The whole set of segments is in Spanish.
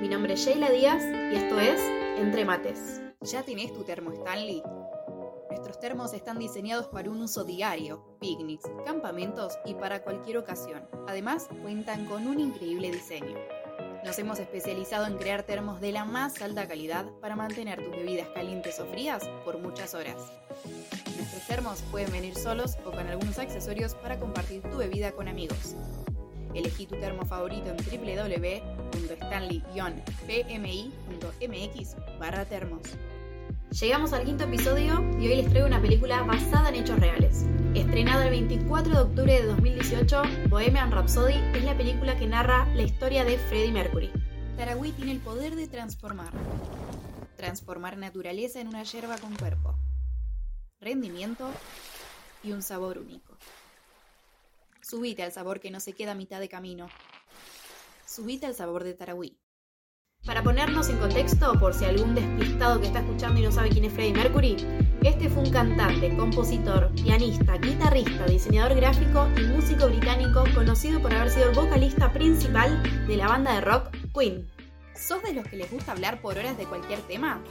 mi nombre es Sheila Díaz y esto es Entre Mates. ¿Ya tenés tu termo Stanley? Nuestros termos están diseñados para un uso diario, picnics, campamentos y para cualquier ocasión. Además, cuentan con un increíble diseño. Nos hemos especializado en crear termos de la más alta calidad para mantener tus bebidas calientes o frías por muchas horas. Nuestros termos pueden venir solos o con algunos accesorios para compartir tu bebida con amigos. Elegí tu termo favorito en www.stanley-pmi.mx barra termos. Llegamos al quinto episodio y hoy les traigo una película basada en hechos reales. Estrenada el 24 de octubre de 2018, Bohemian Rhapsody es la película que narra la historia de Freddie Mercury. Tarahui tiene el poder de transformar. Transformar naturaleza en una hierba con cuerpo, rendimiento y un sabor único. Subite al sabor que no se queda a mitad de camino. Subite al sabor de Tarahui. Para ponernos en contexto, por si algún despistado que está escuchando y no sabe quién es Freddie Mercury, este fue un cantante, compositor, pianista, guitarrista, diseñador gráfico y músico británico conocido por haber sido el vocalista principal de la banda de rock Queen. ¿Sos de los que les gusta hablar por horas de cualquier tema?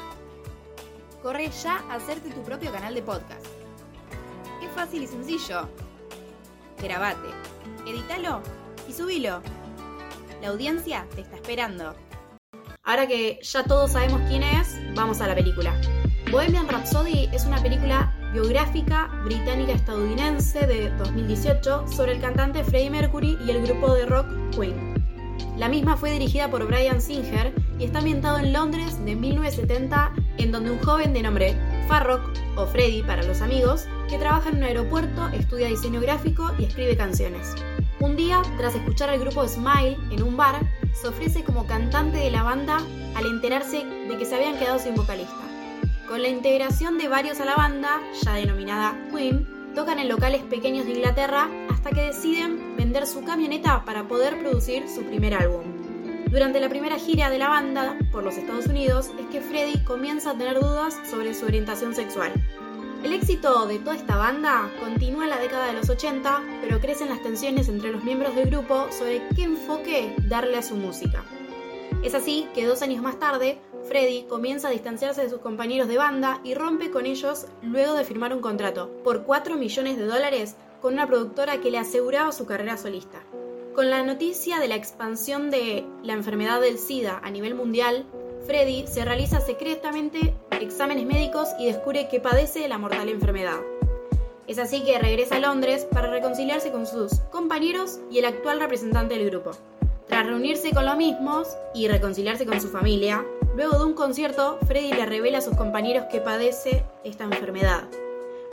Corre ya a hacerte tu propio canal de podcast. Es fácil y sencillo grabate, edítalo y subilo. La audiencia te está esperando. Ahora que ya todos sabemos quién es, vamos a la película. Bohemian Rhapsody es una película biográfica británica-estadounidense de 2018 sobre el cantante Freddie Mercury y el grupo de rock Queen. La misma fue dirigida por Brian Singer y está ambientado en Londres de 1970, en donde un joven de nombre Farrock, o Freddy para los amigos, que trabaja en un aeropuerto, estudia diseño gráfico y escribe canciones. Un día, tras escuchar al grupo Smile en un bar, se ofrece como cantante de la banda al enterarse de que se habían quedado sin vocalista. Con la integración de varios a la banda, ya denominada Queen, tocan en locales pequeños de Inglaterra hasta que deciden vender su camioneta para poder producir su primer álbum. Durante la primera gira de la banda por los Estados Unidos es que Freddie comienza a tener dudas sobre su orientación sexual. El éxito de toda esta banda continúa en la década de los 80, pero crecen las tensiones entre los miembros del grupo sobre qué enfoque darle a su música. Es así que dos años más tarde, Freddie comienza a distanciarse de sus compañeros de banda y rompe con ellos luego de firmar un contrato por 4 millones de dólares con una productora que le aseguraba su carrera solista. Con la noticia de la expansión de la enfermedad del SIDA a nivel mundial, Freddy se realiza secretamente exámenes médicos y descubre que padece la mortal enfermedad. Es así que regresa a Londres para reconciliarse con sus compañeros y el actual representante del grupo. Tras reunirse con los mismos y reconciliarse con su familia, luego de un concierto, Freddy le revela a sus compañeros que padece esta enfermedad.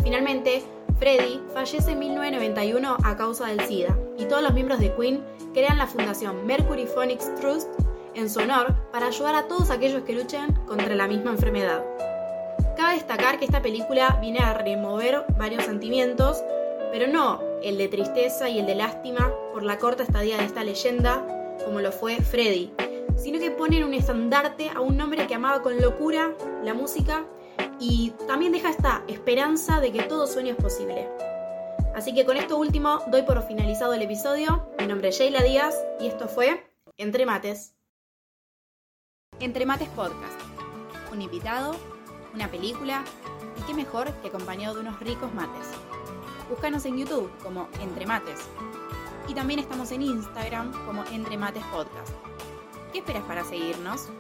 Finalmente, Freddie fallece en 1991 a causa del SIDA y todos los miembros de Queen crean la fundación Mercury Phonics Trust en su honor para ayudar a todos aquellos que luchan contra la misma enfermedad. Cabe destacar que esta película viene a remover varios sentimientos, pero no el de tristeza y el de lástima por la corta estadía de esta leyenda, como lo fue Freddie, sino que ponen un estandarte a un hombre que amaba con locura la música y también deja esta esperanza de que todo sueño es posible. Así que con esto último doy por finalizado el episodio. Mi nombre es Sheila Díaz y esto fue Entre Mates. Entre Mates Podcast. Un invitado, una película y qué mejor que acompañado de unos ricos mates. Búscanos en YouTube como Entre Mates. Y también estamos en Instagram como Entre Mates Podcast. ¿Qué esperas para seguirnos?